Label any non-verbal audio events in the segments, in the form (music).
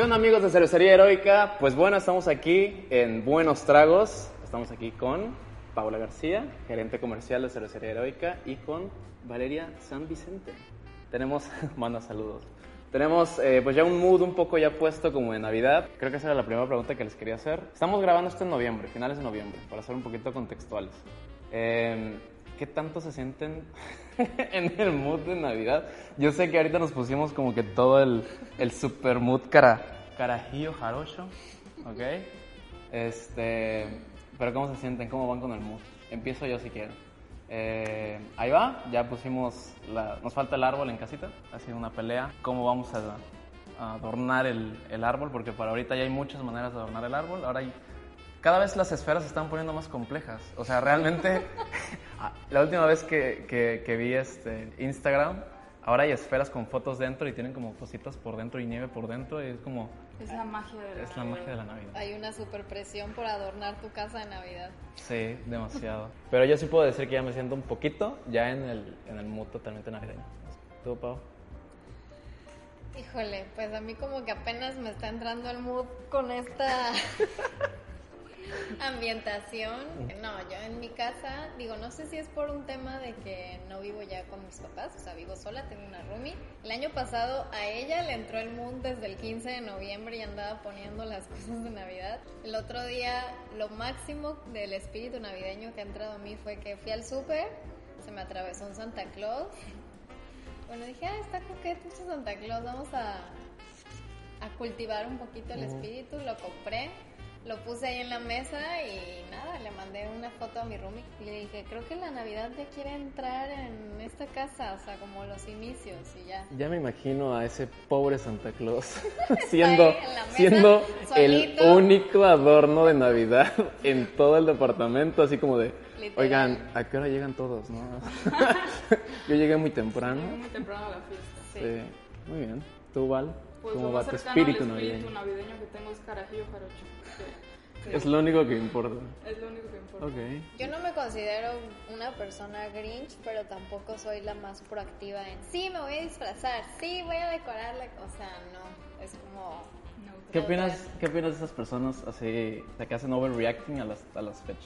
¿Qué onda amigos de Cervecería Heroica? Pues bueno, estamos aquí en Buenos Tragos. Estamos aquí con Paula García, gerente comercial de Cervecería Heroica, y con Valeria San Vicente. Tenemos, (laughs) manda saludos. Tenemos eh, pues ya un mood un poco ya puesto como de Navidad. Creo que esa era la primera pregunta que les quería hacer. Estamos grabando esto en noviembre, finales de noviembre, para ser un poquito contextuales. Eh, ¿Qué tanto se sienten (laughs) en el mood de Navidad? Yo sé que ahorita nos pusimos como que todo el, el super mood cara, carajillo jarocho, ¿ok? Este, pero ¿cómo se sienten? ¿Cómo van con el mood? Empiezo yo si quiero. Eh, ahí va, ya pusimos, la, nos falta el árbol en casita, ha sido una pelea. ¿Cómo vamos a, a adornar el, el, árbol? Porque para ahorita ya hay muchas maneras de adornar el árbol. Ahora hay, cada vez las esferas se están poniendo más complejas. O sea, realmente, la última vez que, que, que vi este Instagram, ahora hay esferas con fotos dentro y tienen como cositas por dentro y nieve por dentro y es como... Es la magia de la Es la magia de la Navidad. Hay una super presión por adornar tu casa de Navidad. Sí, demasiado. Pero yo sí puedo decir que ya me siento un poquito ya en el, en el mood totalmente navideño. ¿Tú, Pau? Híjole, pues a mí como que apenas me está entrando el mood con esta (laughs) (laughs) ambientación. No, yo en mi casa, digo, no sé si es por un tema de que no vivo ya con mis papás, o sea, vivo sola, tengo una roomie. El año pasado a ella le entró el mood desde el 15 de noviembre y andaba poniendo las (laughs) cosas de Navidad. El otro día, lo máximo del espíritu navideño que ha entrado a mí fue que fui al súper, se me atravesó un Santa Claus. Bueno, dije, ah, está coqueto este Santa Claus, vamos a, a cultivar un poquito el espíritu, lo compré lo puse ahí en la mesa y nada, le mandé una foto a mi roomie y le dije, creo que la Navidad ya quiere entrar en esta casa, o sea, como los inicios y ya. Ya me imagino a ese pobre Santa Claus (laughs) (laughs) siendo, siendo el único adorno de Navidad (laughs) en todo el departamento, así como de, Literal. oigan, ¿a qué hora llegan todos? No? Yo llegué muy temprano. Muy temprano a la fiesta. Sí. sí. Muy bien. ¿Tú, Val? Pues ¿Cómo lo va más tu cercano espíritu al navideño? espíritu navideño que tengo es carajillo jarocho. Sí, Es lo único que importa. es lo único que importa. Ok. Yo no me considero una persona grinch, pero tampoco soy la más proactiva en, sí, me voy a disfrazar, sí, voy a decorar la cosa, no, es como... No. ¿Qué opinas, ¿Qué opinas de esas personas así, o sea, que hacen overreacting a las, a las fechas?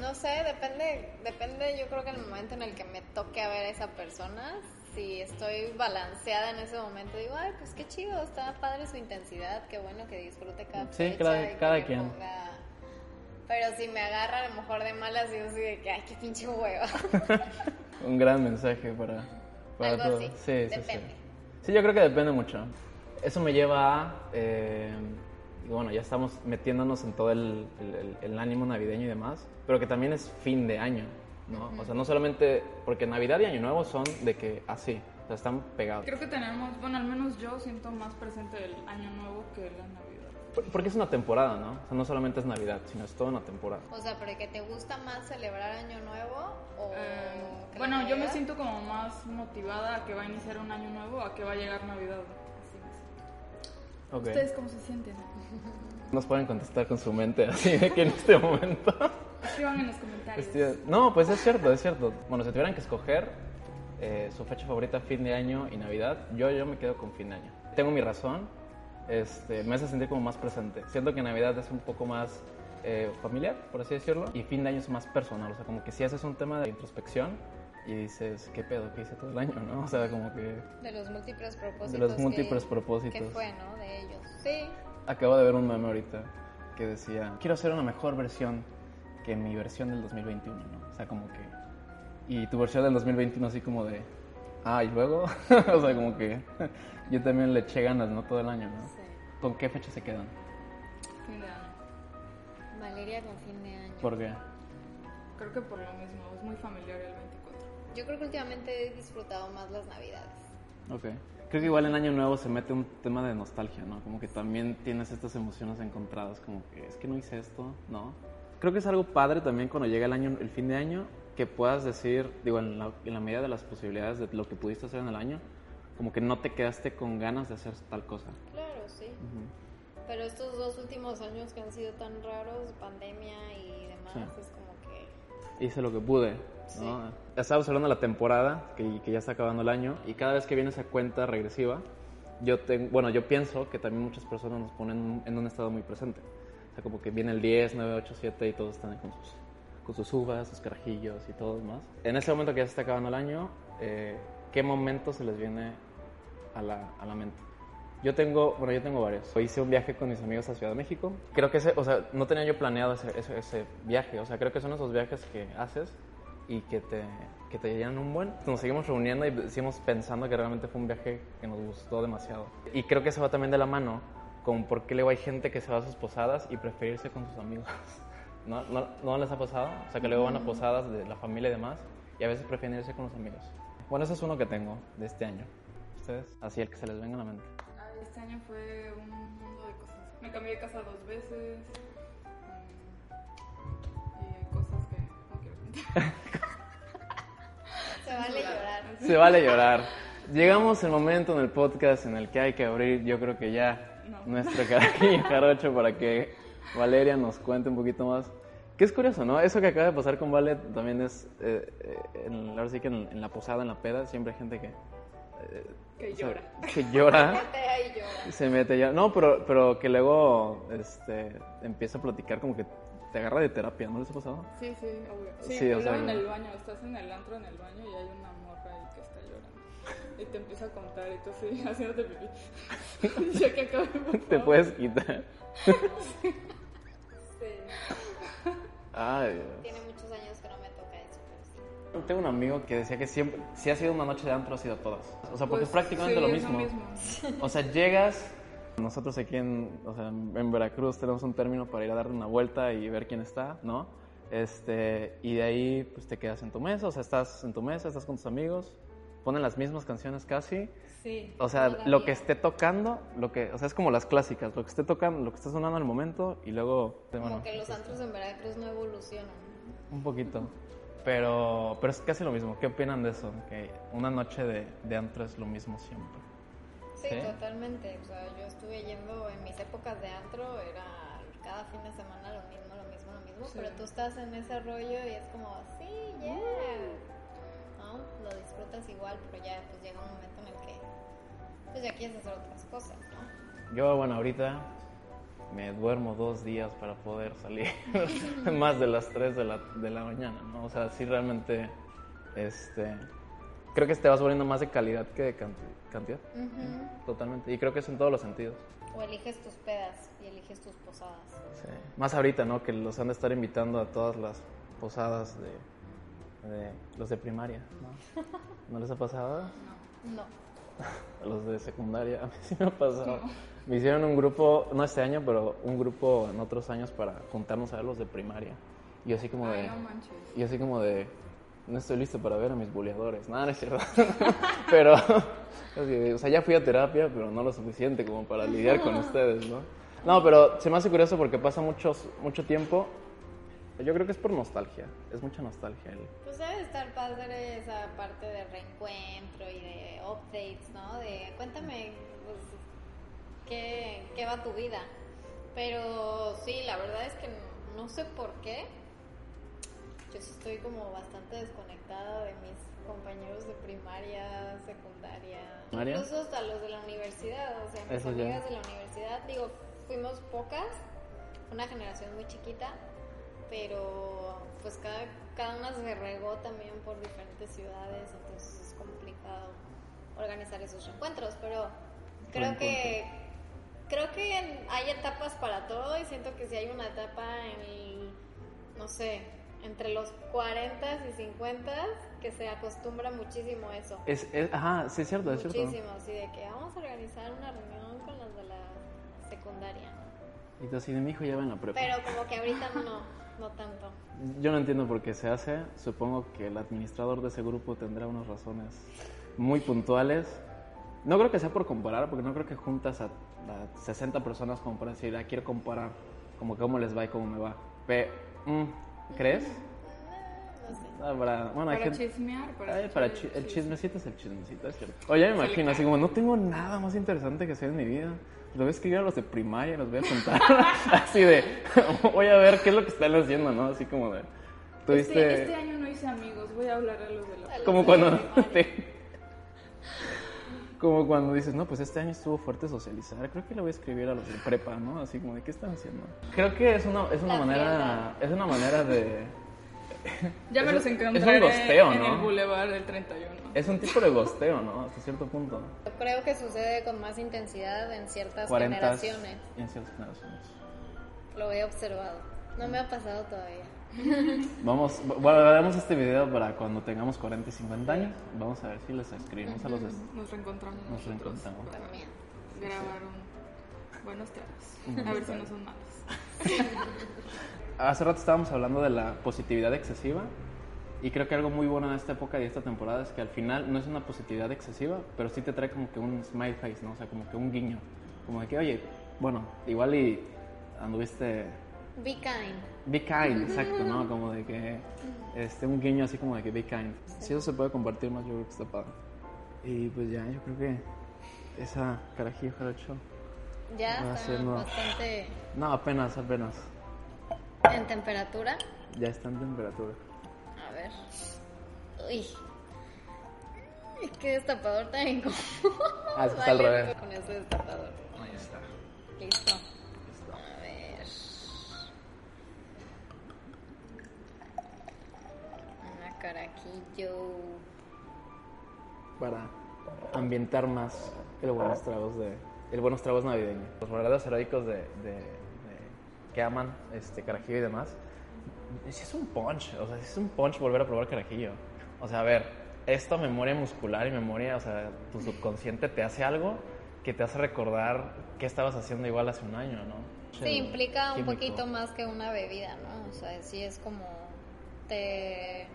No sé, depende, depende yo creo que en el momento en el que me toque a ver a esa persona, si estoy balanceada en ese momento, digo, ay, pues qué chido, está padre su intensidad, qué bueno que disfrute cada Sí, fecha cada- y cada quien. ponga- Pero si me agarra a lo mejor de malas, yo así de que, ay, qué pinche hueva. (laughs) Un gran mensaje para, para Algo todos. así, Sí, sí, sí. depende. Sí, yo creo que depende mucho. Eso me lleva a. eh, y bueno, ya estamos metiéndonos en todo el, el- el- el ánimo navideño y demás, pero que también es fin de año, ¿no? O sea, no solamente. Porque Navidad y Año Nuevo son de que así, o sea, están pegados. Creo que tenemos, bueno, al menos yo siento más presente el año nuevo que la Navidad. Por- Porque es una temporada, ¿no? O sea, no solamente es Navidad, sino es toda una temporada. O sea, pero que te gusta más celebrar Año Nuevo o... Eh, bueno, yo me Navidad? siento como más motivada a que va a iniciar un año nuevo, a que va a llegar Navidad. Así me siento. Ok. ¿Ustedes cómo se sienten? Nos pueden contestar con su mente, así de que en este momento. (laughs) Escriban en los comentarios. Este, no, pues es cierto, es cierto. Bueno, si tuvieran que escoger eh, su fecha favorita, fin de año y Navidad, yo, yo me quedo con fin de año. Tengo mi razón, este, me hace sentir como más presente. Siento que Navidad es un poco más eh, familiar, por así decirlo, y fin de año es más personal. O sea, como que si haces un tema de introspección y dices, ¿qué pedo? ¿Qué hice todo el año? ¿no? O sea, como que De los múltiples propósitos. de los que- múltiples propósitos. Que fue, ¿no? De ellos. Sí. Acabo de ver un meme ahorita que decía, quiero hacer una mejor versión que mi versión del 2021, ¿no? O sea, como que... Y tu versión del 2021 así como de... Ah, y luego... (laughs) o sea, como que yo también le eché ganas, ¿no? Todo el año, ¿no? Sí. ¿Con qué fecha se quedan? Año. Valeria con fin de año. ¿Por qué? Creo que por lo mismo, es muy familiar el Yo creo que últimamente he disfrutado más las navidades. Ok. Creo que igual en Año Nuevo se mete un tema de nostalgia, ¿no? Como que también tienes estas emociones encontradas, como que es que no hice esto, ¿no? Creo que es algo padre también cuando llega el año, el fin de año, que puedas decir, digo, en la, en la medida de las posibilidades de lo que pudiste hacer en el año, como que no te quedaste con ganas de hacer tal cosa. Claro, sí. Ujú. Pero estos dos últimos años que han sido tan raros, pandemia y demás, Sí. es como que... hice lo que pude. ¿no? Estábamos hablando de la temporada, que, que ya está acabando el año, y cada vez que viene esa cuenta regresiva, yo tengo, bueno, yo pienso que también muchas personas nos ponen en un estado muy presente. O sea, como que viene el 10, 9, 8, 7 y todos están con sus, con sus uvas, sus carajillos y todo más. En ese momento que ya se está acabando el año, eh, ¿qué momento se les viene a la, a la mente? Yo tengo, bueno, yo tengo varios. Hice un viaje con mis amigos a Ciudad de México. Creo que ese, o sea, no tenía yo planeado ese, ese, ese viaje. O sea, creo que son esos viajes que haces y que te, que te llenan un buen. Nos seguimos reuniendo y seguimos pensando que realmente fue un viaje que nos gustó demasiado. Y creo que eso va también de la mano con por qué luego hay gente que se va a sus posadas y prefiere irse con sus amigos. (laughs) ¿No, no, ¿No les ha pasado? O sea, que luego van a posadas de la familia y demás y a veces prefieren irse con los amigos. Bueno, ese es uno que tengo de este año. ¿Ustedes? Así, el que se les venga a la mente. Ay, este año fue un mundo de cosas. Me cambié de casa dos veces. mm, Y cosas que no quiero contar. (laughs) Se vale llorar. Se vale llorar. Llegamos el momento en el podcast en el que hay que abrir, yo creo que ya. Nuestro carajillo (laughs) jarocho para que Valeria nos cuente un poquito más. Que es curioso, ¿no? Eso que acaba de pasar con Vale también es, eh, eh, en- ahora sí que en, en la posada, en la peda, siempre hay gente que... eh, Que o sea, llora. Que llora. (laughs) Vete ahí llora. Se mete ya. No, pero, pero que luego este, empieza a platicar como que te agarra de terapia, ¿no les ha pasado? Sí, sí, obvio. Sí, Sí, o sea, en el baño, estás en el antro en el baño y hay una morra ahí que está llorando. Y te empieza a contar y tú así, (laughs) haciéndote pipí. (laughs) ya que acabé, por (laughs) Te puedes quitar. Sí. Ay, Dios. Tiene muchos años que no me toca eso, pero sí. Tengo un amigo que decía que siempre, si ha sido una noche de antro, ha sido todas. O sea, porque Pues, es prácticamente sí, lo es mismo. O sea, llegas, nosotros aquí en, o sea, en Veracruz tenemos un término para ir a darle una vuelta y ver quién está, ¿no? Este, y de ahí pues te quedas en tu mesa, o sea, estás en tu mesa, estás con tus amigos, ponen las mismas canciones casi. Sí. O sea, todavía. lo que esté tocando, lo que, o sea, es como las clásicas, lo que esté tocando, lo que está sonando al momento y luego, Como bueno, que los antros en Veracruz no evolucionan. un poquito. Pero, pero es casi lo mismo. ¿Qué opinan de eso? Que una noche de, de antro es lo mismo siempre. Sí, ¿Sí? totalmente. O sea, yo estuve yendo en mis épocas de antro, era cada fin de semana lo mismo, lo mismo, lo mismo. Sí. Pero tú estás en ese rollo y es como, sí, yeah. ¿No? Lo disfrutas igual, pero ya pues llega un momento en el que pues ya quieres hacer otras cosas, ¿no? Yo, bueno, ahorita me duermo dos días para poder salir (laughs) más de las 3 de la, de la mañana, ¿no? O sea, sí realmente, este, creo que te vas volviendo más de calidad que de canti- cantidad, Ujú. totalmente. Y creo que es en todos los sentidos. O eliges tus pedas y eliges tus posadas. Sí. Más ahorita, ¿no? Que los han de estar invitando a todas las posadas de, de los de primaria, ¿no? ¿No les ha pasado? No. A (laughs) los de secundaria, a mí sí me ha pasado. Me hicieron un grupo, no este año, pero un grupo en otros años para juntarnos a ver los de primaria. Y así como de... Ay, no manches. Y así como de... No estoy listo para ver a mis buleadores. Nada, no es cierto. (laughs) pero... (laughs) O sea, ya fui a terapia, pero no lo suficiente como para lidiar con ustedes, ¿no? No, pero se me hace curioso porque pasa muchos, mucho tiempo. Yo creo que es por nostalgia. Es mucha nostalgia. Pues debe de estar padre esa parte de reencuentro y de updates, ¿no? De cuéntame pues, qué, qué va tu vida. Pero sí, la verdad es que no sé por qué. Yo sí estoy como bastante desconectada de mis compañeros de primaria, secundaria, incluso hasta los de la universidad. O sea, mis Eso ya. amigas de la universidad, digo, fuimos pocas, una generación muy chiquita, pero pues cada, cada una se regó también por diferentes ciudades, entonces es complicado organizar esos encuentros, pero creo que creo que hay etapas para todo y siento que si hay una etapa en el, no sé, entre los 40 y 50 que se acostumbra muchísimo a eso. Es, es- ajá, sí es cierto, es cierto. Muchísimo, así de que vamos a organizar una reunión con los de la secundaria. Y tú así de mi hijo ya va en la prepa. Pero como que ahorita no. No tanto. Yo no entiendo por qué se hace. Supongo que el administrador de ese grupo tendrá unas razones muy puntuales. No creo que sea por comparar, porque no creo que juntas a, a 60 personas como para decir, ah, quiero comparar como cómo les va y cómo me va. Pe- mm, ¿Crees? Ah, para, bueno, hay Para gente- chismear, para, Ay, para el chi- el chisme. chismecito es el chismecito, es cierto. Oye, me imagino, así como no tengo nada más interesante que hacer en mi vida. Los voy a escribir a los de primaria, los voy a contar. (laughs) así de, (laughs) voy a ver qué es lo que están haciendo, ¿no? Así como de, tuviste... Este, este año no hice amigos, voy a hablar a los de la... Como cuando (laughs) te- como cuando dices, no, pues este año estuvo fuerte socializar. Creo que le voy a escribir a los de prepa, ¿no? Así como de qué están haciendo. Creo que es una, es una La manera, es una manera de, Ya me es los un- es un encontraré gosteo, en ¿no? el Boulevard del 31. es un tipo de gosteo, ¿no? Hasta cierto punto. Yo creo que sucede con más intensidad en ciertas 40 generaciones. en ciertas generaciones. Lo he observado. No me ha pasado todavía. (laughs) Vamos, guardaremos este video para cuando tengamos 40 y 50 años. Vamos a ver si les escribimos a los de... Nos reencontramos Nos reencontramos. para También. grabar un buenos tragos. A ver si no son malos. (laughs) Hace rato estábamos hablando de la positividad excesiva y creo que algo muy bueno en esta época y esta temporada es que al final no es una positividad excesiva, pero sí te trae como que un smile face, ¿no? O sea, como que un guiño. Como de que, oye, bueno, igual y anduviste... Be kind. Be kind, exacto, ¿no? Como de que... Este, un guiño así como de que be kind. Si eso se puede compartir más, yo creo que está padre. Y pues ya, yo creo que esa carajillo jarocho... Ya está bastante No, apenas, apenas. En temperatura. Ya está en temperatura. A ver. Uy. Ay, Qué destapador tan incómodo. Ah, es que está al revés. Con ese destapador. Ahí está. Listo. A ver. Una carajillo. para ambientar más el buenos tragos de el buenos tragos navideños. Los verdaderos heroicos de- que aman este carajillo y demás. Sí es un punch, o sea, sí es un punch volver a probar carajillo. O sea, a ver, esta memoria muscular y memoria, o sea, tu subconsciente te hace algo que te hace recordar qué estabas haciendo igual hace un año, ¿no? Sí, implica un Químico. poquito más que una bebida, ¿no? O sea, sí es como te,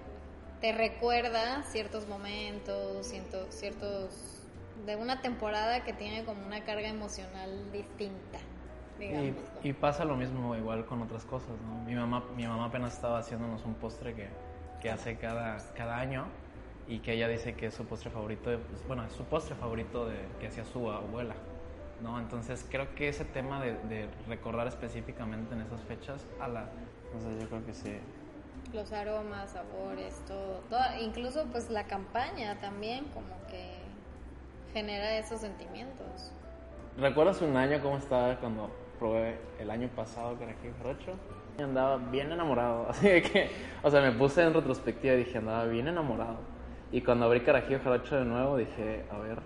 te recuerda ciertos momentos, ciento- ciertos de una temporada que tiene como una carga emocional distinta. Y, y pasa lo mismo igual con otras cosas, ¿no? Mi mamá, mi mamá apenas estaba haciéndonos un postre que, que hace cada, cada año y que ella dice que es su postre favorito, de- pues, bueno, es su postre favorito de, que hacía su abuela, ¿no? Entonces creo que ese tema de, de recordar específicamente en esas fechas, a la... No sé, yo creo que sí. Los aromas, sabores, todo, todo- incluso pues la campaña también como que genera esos sentimientos. ¿Recuerdas un año cómo estaba cuando probé el año pasado carajillo jarocho? Andaba bien enamorado, (laughs) así que, o sea, me puse en retrospectiva y dije, andaba bien enamorado. Y cuando abrí carajillo jarocho de nuevo, dije, a ver,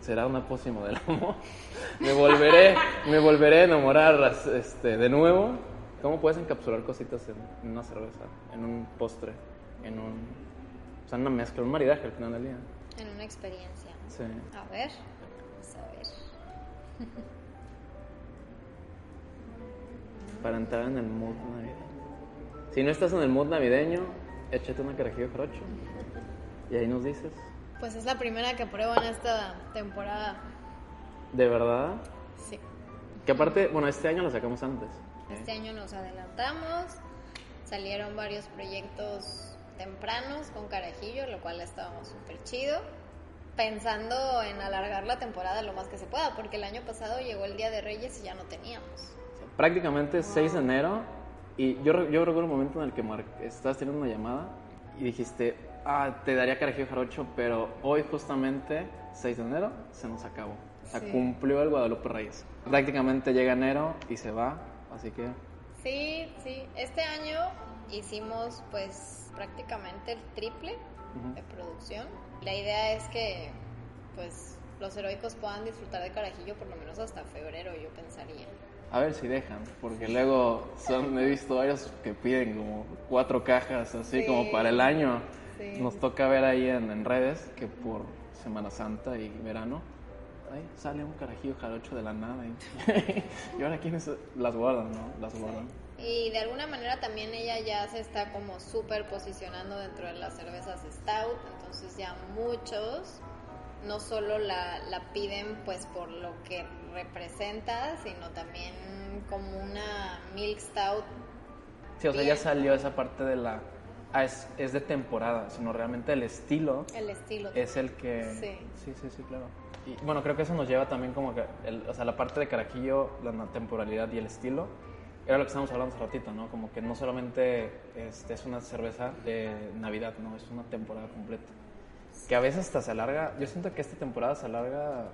será una pócima del amor. (laughs) me volveré, me volveré a enamorar este, de nuevo. ¿Cómo puedes encapsular cositas en, una cerveza, en un postre, en un, o sea, en una mezcla, un maridaje al final del día? En una experiencia. Sí. A ver, vamos a ver. (laughs) para entrar en el mood navideño. Si no estás en el mood navideño, échate una carajillo jarocho y ahí nos dices, Pues es la primera que pruebo en esta temporada. ¿de verdad? Sí. Que aparte, bueno, este año lo sacamos antes. Este año nos adelantamos, salieron varios proyectos tempranos con Carajillo, lo cual estábamos súper chido, pensando en alargar la temporada lo más que se pueda, porque el año pasado llegó el Día de Reyes y ya no teníamos. Prácticamente 6 de enero y yo, yo recuerdo un momento en el que mar- estabas teniendo una llamada y dijiste, ah, te daría carajillo jarocho, pero hoy justamente, 6 de enero, se nos acabó. O sea, Sí. cumplió el Guadalupe Reyes. Prácticamente llega enero y se va, así que Sí, sí, este año hicimos pues prácticamente el triple de producción. La idea es que pues los heroicos puedan disfrutar de Carajillo por lo menos hasta febrero, yo pensaría. A ver si dejan, porque luego son, he visto varios que piden como cuatro cajas, así Sí. como para el año. Sí. Nos toca ver ahí en, en redes que por Semana Santa y verano, ay, sale un carajillo jarocho de la nada. Y, (laughs) y ahora quiénes las guardan, ¿no? Las guardan. Y de alguna manera también ella ya se está como súper posicionando dentro de las cervezas Stout, entonces ya muchos no solo la, la piden pues por lo que representa, sino también como una Milk Stout. Sí, o sea, ya salió esa parte de la... Ah, es, es de temporada, sino realmente el estilo El estilo. es el que... Sí. sí, sí, sí, claro. Y bueno, creo que eso nos lleva también como que, el- o sea, la parte de Carajillo, la temporalidad y el estilo, era lo que estábamos hablando hace ratito, ¿no? Como que no solamente este, es una cerveza de Navidad, ¿no? Es una temporada completa. Que a veces hasta se alarga, yo siento que esta temporada se alarga,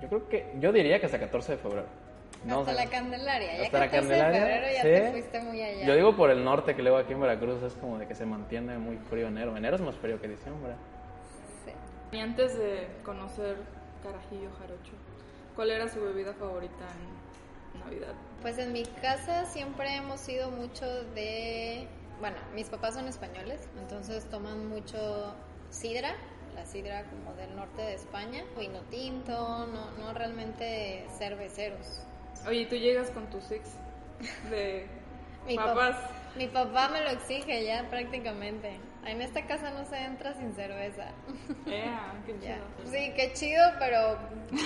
yo creo que, yo diría que hasta 14 de febrero. No, hasta o sea, la Candelaria. Ya hasta la 14 Candelaria, de febrero ya sí. te fuiste muy allá. Yo digo por el norte, que luego aquí en Veracruz es como de que se mantiene muy frío enero. Enero es más frío que diciembre. Sí. Y antes de conocer Carajillo Jarocho, ¿cuál era su bebida favorita en Navidad? Pues en mi casa siempre hemos sido mucho de... Bueno, mis papás son españoles, entonces toman mucho sidra, la sidra como del norte de España, vino tinto, no, no realmente cerveceros. Oye, ¿y tú llegas con tu six de (laughs) Mi, pap- papas? mi papá me lo exige ya prácticamente. En esta casa no se entra sin cerveza. Qué. (laughs) Sí, qué chido, pero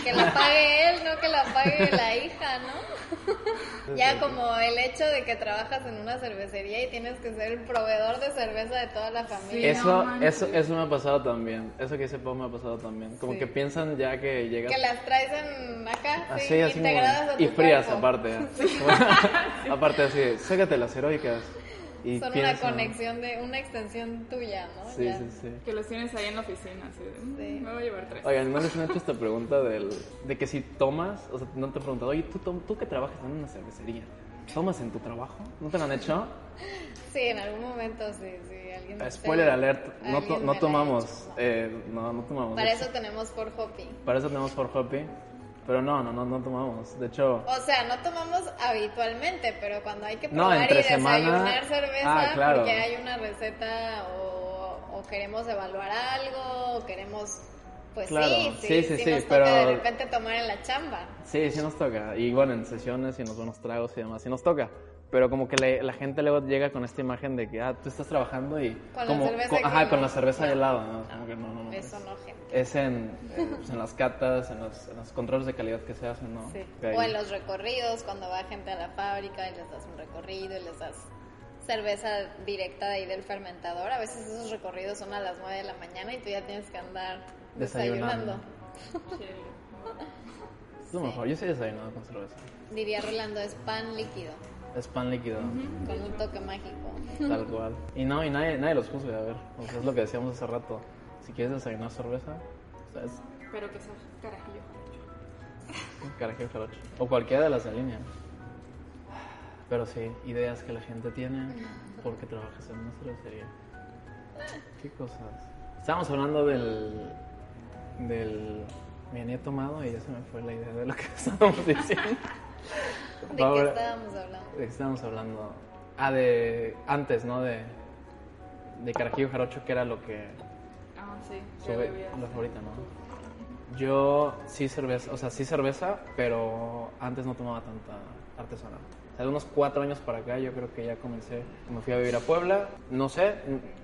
que la pague él, no que la pague la hija, ¿no? (laughs) Ya como el hecho de que trabajas en una cervecería y tienes que ser el proveedor de cerveza de toda la familia. Sí, Eso, no eso, eso me ha pasado también. Eso que dice Pau me ha pasado también. Como Sí. que piensan ya que llegas Que las traes en acá, así, sí, así como- integradas a tu y frías cuerpo. aparte. (laughs) aparte así, ségate las heroicas. Y Son piensan- una conexión de, una extensión tuya, ¿no? Sí, Ya. sí, sí. Que los tienes ahí en la oficina, así de, "Mm, Sí. me voy a llevar tres. Oigan, ¿no les han hecho esta pregunta del, de que si tomas, o sea, no te he preguntado, oye, ¿tú, tom- tú que trabajas en una cervecería, ¿tomas en tu trabajo? ¿No te lo han hecho? Sí, en algún momento sí, sí. Alguien, Eh, Spoiler alert, no, to- no tomamos, hecho. eh, no, no tomamos. Para eso tenemos for hopping. Para eso tenemos for hoppy, pero no, no, no, no tomamos. De hecho, O sea, no tomamos habitualmente, pero cuando hay que No, probar entre y desayunar semana- cerveza Ah, claro. porque hay una receta o, o queremos evaluar algo o queremos... Pues Claro, sí, sí, sí, sí, sí, sí, nos pero- toca de repente tomar en la chamba. sí, sí nos toca. Y bueno, en sesiones y en los buenos tragos y demás, sí nos toca. Pero como que le- la gente luego llega con esta imagen de que, ah, tú estás trabajando y... Con la como, cerveza con- aquí, Ajá, ¿no? con la cerveza de helado, ¿no? Como que no, no, no. Eso no, gente. Es en, pues, en las catas, en los, en los controles de calidad que se hacen, ¿no? Sí. O en los recorridos, cuando va gente a la fábrica y les das un recorrido y les das cerveza directa de ahí del fermentador. A veces esos recorridos son a las 9 de la mañana y tú ya tienes que andar Desayunando. desayunando. (laughs) Es lo mejor, yo sí desayunado con cerveza. Diría Rolando, es pan líquido, Es pan líquido, con un toque mágico. tal (laughs) cual. Y no, y nadie, nadie los juzga, a ver. O sea, es lo que decíamos hace rato. Si quieres desayunar cerveza, o sea, es Pero que sea carajillo jarocho. carajillo jarocho. O cualquiera de las de línea. Pero sí, ideas que la gente tiene porque trabajas en una cervecería. ¿Qué cosas? Estábamos hablando del. del. Me había tomado y ya se me fue la idea de lo que (laughs) estábamos diciendo. ¿De Ahora- qué estábamos hablando? ¿De qué estábamos hablando? Ah, de. Antes, ¿no? De. De carajillo jarocho, que era lo que. Ah, sí. Sube, la favorita, ¿no? Yo sí cerveza, o sea, sí cerveza, pero antes no tomaba tanta artesanal. O sea, de unos cuatro años para acá yo creo que ya comencé, me fui a vivir a Puebla, no sé,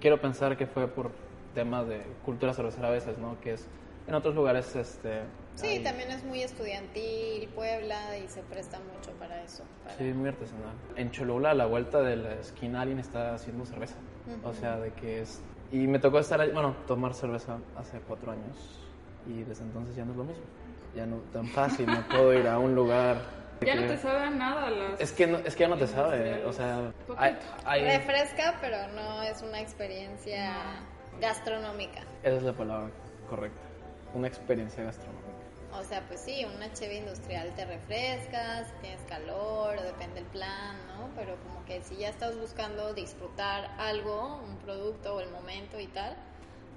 quiero pensar que fue por temas de cultura cervecera a veces, ¿no? Que es, en otros lugares, este... Sí, también es muy estudiantil, Puebla, y se presta mucho para eso. para- Sí, muy artesanal. En Cholula, a la vuelta de la esquina, alguien está haciendo cerveza. O sea, de que es... Y me tocó estar, ahí- bueno, tomar cerveza hace cuatro años. Y desde entonces ya no es lo mismo. Ya no tan fácil, no puedo ir a un lugar... Ya no te sabe a nada las... Es que, no, es que ya no te sabe, o sea... Hay, hay- Refresca, pero no es una experiencia gastronómica. esa es la palabra correcta. Una experiencia gastronómica. O sea, pues sí, una cheve industrial te refrescas, tienes calor, depende del plan, ¿no? Pero como que si ya estás buscando disfrutar algo, un producto o el momento y tal,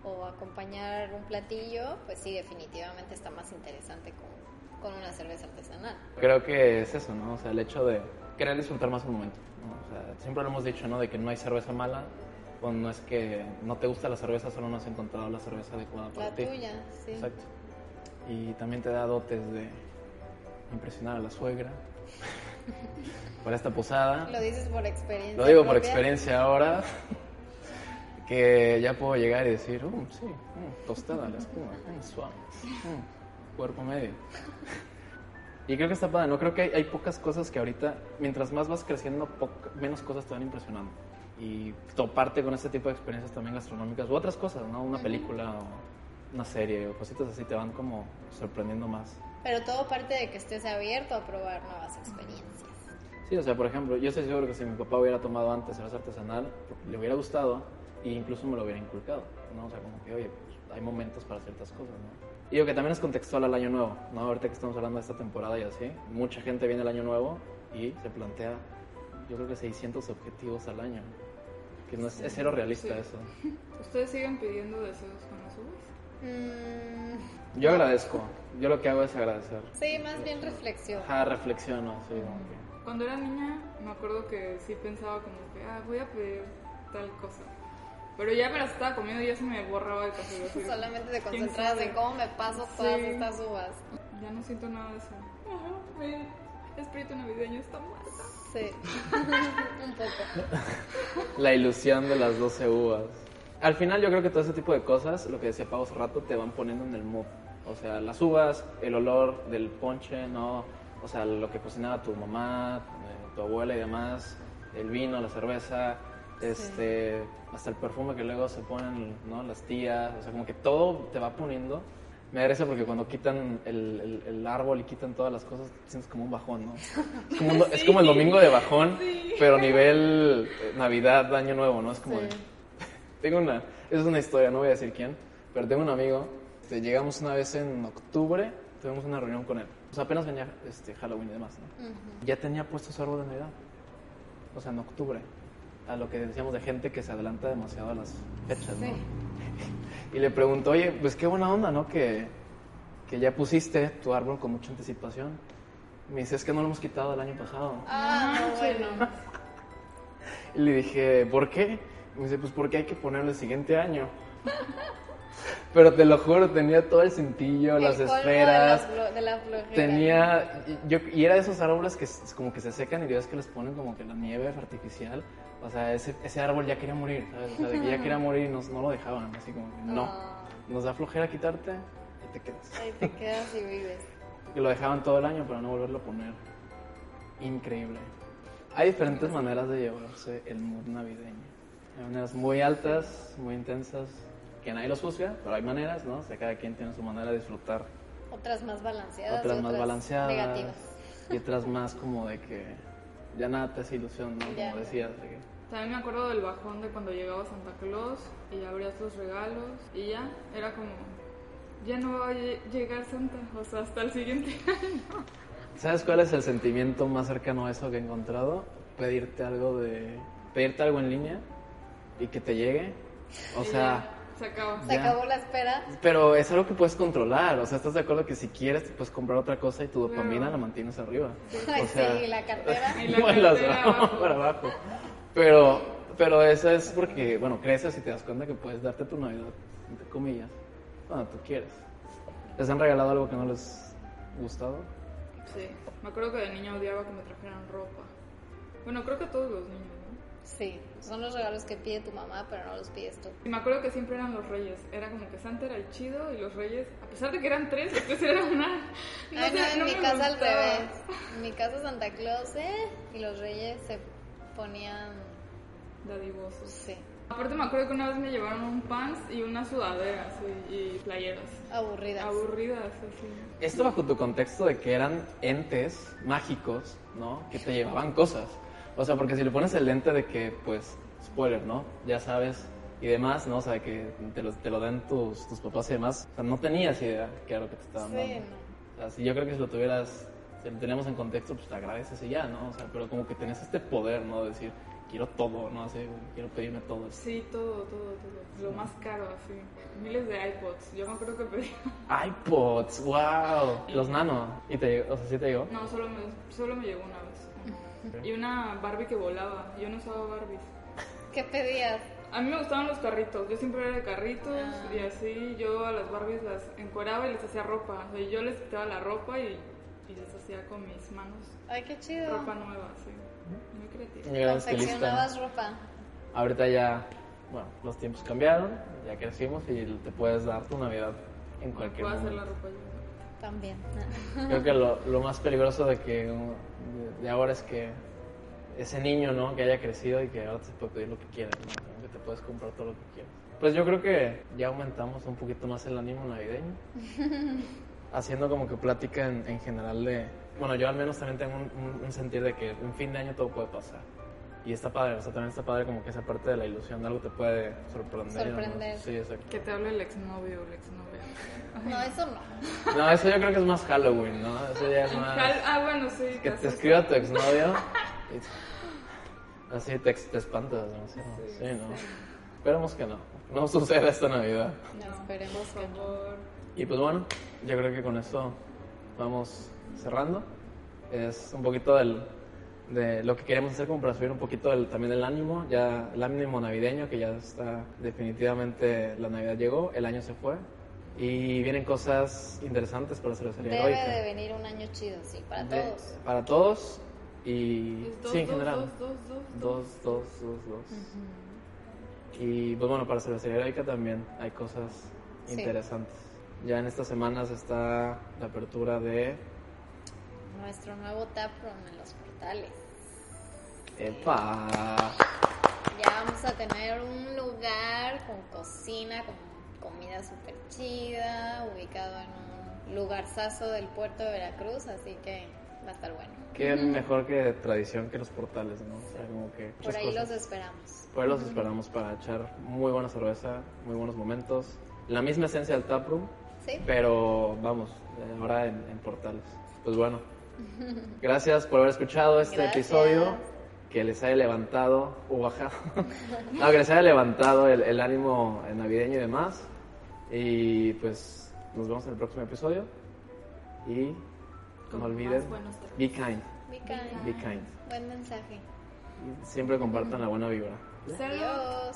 o acompañar un platillo, pues sí, definitivamente está más interesante con, con una cerveza artesanal. Creo que es eso, ¿no? O sea, el hecho de querer disfrutar más el momento. ¿no? O sea, siempre lo hemos dicho, ¿no? De que no hay cerveza mala, o no es que no te gusta la cerveza, solo no has encontrado la cerveza adecuada para La ti. tuya, sí. Exacto. Y también te da dotes de impresionar a la suegra. para esta posada. Lo dices por experiencia. Lo digo por experiencia ahora, que ya puedo llegar y decir, "Uh, sí, mm, tostada la espuma, mm, suave, cuerpo medio. Y creo que está padre, ¿no? Creo que hay, hay pocas cosas que ahorita, mientras más vas creciendo, poca- menos cosas te van impresionando. Y toparte con este tipo de experiencias también gastronómicas, u otras cosas, ¿no? Una película o una serie o cositas así te van como sorprendiendo más. Pero todo parte de que estés abierto a probar nuevas experiencias. Sí, o sea, por ejemplo, yo estoy seguro que si mi papá hubiera tomado antes cerveza artesanal, le hubiera gustado e incluso me lo hubiera inculcado, ¿no? O sea, como que, oye, pues hay momentos para ciertas cosas, ¿no? Y digo que también es contextual al año nuevo, ¿no? Ahorita que estamos hablando de esta temporada y así, mucha gente viene el año nuevo y se plantea, yo creo que 600 objetivos al año, que no es, es cero realista Sí. eso. ¿Ustedes siguen pidiendo deseos con las uvas? Mm, Yo agradezco, yo lo que hago es agradecer. sí, más bien reflexión. Ajá, reflexiono, como que... Cuando era niña, me acuerdo que sí pensaba como que, ah, voy a pedir tal cosa. Pero ya me las estaba comiendo y ya se me borraba el café. (laughs) Solamente te ¿quién concentras en cómo me paso todas Sí. estas uvas. Ya no siento nada de eso. Ajá, mi espíritu navideño está muerto. Sí, (laughs) un poco. La ilusión de las 12 uvas. Al final yo creo que todo ese tipo de cosas, lo que decía Pau hace rato, te van poniendo en el mood. O sea, las uvas, el olor del ponche, ¿no? O sea, lo que cocinaba tu mamá, eh, tu abuela y demás, el vino, la cerveza, este, hasta el perfume que luego se ponen, ¿no? Las tías, o sea, como que todo te va poniendo. Me risa porque cuando quitan el, el- el árbol y quitan todas las cosas, sientes como un bajón, ¿no? Es como, un do- es como el domingo de bajón, pero nivel eh, Navidad, Año Nuevo, ¿no? Es como... de- tengo una, es una historia, no voy a decir quién, pero tengo un amigo, este, llegamos una vez en octubre, tuvimos una reunión con él. O sea, apenas venía este, Halloween y demás, ¿no? Ya tenía puesto su árbol de Navidad. O sea, en octubre. A lo que decíamos de gente que se adelanta demasiado a las fechas, ¿no? Sí. (laughs) Y le preguntó, oye, pues qué buena onda, ¿no? Que, que ya pusiste tu árbol con mucha anticipación. Me dice, es que no lo hemos quitado el año pasado. Ah, no, bueno. Y le dije, ¿por qué? Me dice, pues porque hay que ponerlo el siguiente año. (laughs) Pero te lo juro, tenía todo el cintillo, las El colmo esferas. De, las flo- de la. Tenía, yo, y era de esos árboles que como que se secan y Dios que les ponen como que la nieve artificial. O sea, ese, ese árbol ya quería morir, ¿sabes? O sea, de que ya quería (laughs) morir y nos, no lo dejaban, así como que no. Ah. Nos da flojera quitarte y te quedas. Ahí te quedas y vives. Y (laughs) lo dejaban todo el año para no volverlo a poner. Increíble. Hay diferentes maneras de llevarse el mood navideño. Hay maneras muy altas, muy intensas, que nadie los juzga, pero hay maneras, ¿no? O sea, cada quien tiene su manera de disfrutar. Otras más balanceadas. y Otras más balanceadas. Negativas. Y otras más como de que ya nada te hace ilusión, ¿no? Ya. Como decías, de que También me acuerdo del bajón de cuando llegaba Santa Claus y abrías los regalos y ya, era como, ya no va a lle- llegar Santa, o sea, hasta el siguiente (laughs) año. ¿Sabes cuál es el sentimiento más cercano a eso que he encontrado? Pedirte algo de... Pedirte algo en línea y que te llegue. O Y sea... ya, se acaba. Se Ya. acabó la espera. Pero es algo que puedes controlar, o sea, ¿estás de acuerdo que si quieres te puedes comprar otra cosa y tu dopamina la mantienes arriba? Ay, O sea, sí, (laughs) y la cartera. Y la cartera abajo para abajo. Pero, pero eso es porque, bueno, creces y te das cuenta que puedes darte tu Navidad, entre comillas, cuando tú quieres. ¿Les han regalado algo que no les gustado? Sí, me acuerdo que de niña odiaba que me trajeran ropa. Bueno, creo que todos los niños. Sí, son los regalos que pide tu mamá, pero no los pides tú. Y me acuerdo que siempre eran los reyes. Era como que Santa era el chido y los reyes, a pesar de que eran tres, los tres eran una. No Ay, sé, no, en no mi me casa al revés. En mi casa Santa Claus, ¿eh? Y los reyes se ponían, Dadivosos. sí, Aparte me acuerdo que una vez me llevaron un pants y una sudadera así, y playeras. aburridas. Aburridas, así. Esto bajo tu contexto de que eran entes mágicos, ¿no? Que te llevaban cosas. O sea, porque si le pones el lente de que, pues, spoiler, ¿no? Ya sabes y demás, ¿no? O sea, que te lo, te lo den tus, tus papás y demás. O sea, no tenías idea que era lo que te estaban Sí, dando. no. O sea, si yo creo que si lo tuvieras, si lo teníamos en contexto, pues te agradeces y ya, ¿no? O sea, pero como que tenés este poder, ¿no? De decir, quiero todo, ¿no? Así, quiero pedirme todo. Sí, todo, todo, todo. Lo más caro, así. Miles de iPods. Yo me acuerdo que pedí. iPods, wow. Los nano. ¿Y te llegó? O sea, ¿sí te llegó? No, solo me, solo me llegó una vez. Y una Barbie que volaba. Yo no usaba Barbies. ¿Qué pedías? A mí me gustaban los carritos. Yo siempre era de carritos Ah. y así yo a las Barbies las encueraba y les hacía ropa. O sea, yo les quitaba la ropa y y deshacía con mis manos Ay, qué chido. ropa nueva, sí. Muy creativa. Confeccionabas ropa. Ahorita ya, bueno, los tiempos cambiaron, ya crecimos y te puedes dar tu Navidad en cualquier Puedo hacer momento. la ropa yo. También. Creo que lo, lo más peligroso de que de, de ahora es que ese niño, ¿no? Que haya crecido y que ahora te puede pedir lo que quieras, ¿no? Que te puedes comprar todo lo que quieras. Pues yo creo que ya aumentamos un poquito más el ánimo navideño, (laughs) haciendo como que plática en, en general de, bueno, yo al menos también tengo un, un- un sentir de que un fin de año todo puede pasar. Y está padre, o sea, también está padre como que esa parte de la ilusión, algo te puede sorprender. ¿no? Sorprender. Sí, exacto. Que te hable el exnovio o la exnovia. (laughs) No, eso no. No, eso yo creo que es más Halloween, ¿no? Eso ya es (laughs) más... Ah, bueno, sí. Que te escriba tu exnovio. (laughs) y- Así te, te espantas, ¿no? Sí, ¿no? Sí, ¿no? Esperemos que no. No suceda esta Navidad. Esperemos Por que no. favor. Y pues bueno, yo creo que con esto vamos cerrando. Es un poquito del, de lo que queremos hacer como para subir un poquito el- también el ánimo, ya el ánimo navideño que ya está definitivamente la Navidad llegó, el año se fue y vienen cosas interesantes para la cervecería Debe heroica. de venir un año chido, sí, para De- todos. Para todos y dos, sí, en dos, general. dos, dos, dos, Dos, dos, dos, dos. Y pues bueno, para Cervecería Heroica también hay cosas Sí. interesantes. Ya en estas semanas está la apertura de... Nuestro nuevo taproom en los portales. ¡Epa! Ya vamos a tener un lugar con cocina, con comida súper chida, ubicado en un lugarzazo del puerto de Veracruz, así que va a estar bueno. Qué mejor que tradición que los portales, ¿no? O sea, como que Por ahí cosas. los esperamos. Por ahí los esperamos para echar muy buena cerveza, muy buenos momentos. La misma esencia del taproom, ¿Sí? pero vamos, eh, ahora en, en portales. Pues bueno, gracias por haber escuchado este Gracias. episodio, que les haya levantado o bajado, (laughs) no, que les haya levantado el, el ánimo navideño y demás. Y pues nos vemos en el próximo episodio. Y no olviden, be kind, Be kind. be kind. Buen mensaje. Siempre compartan la buena vibra. Salud.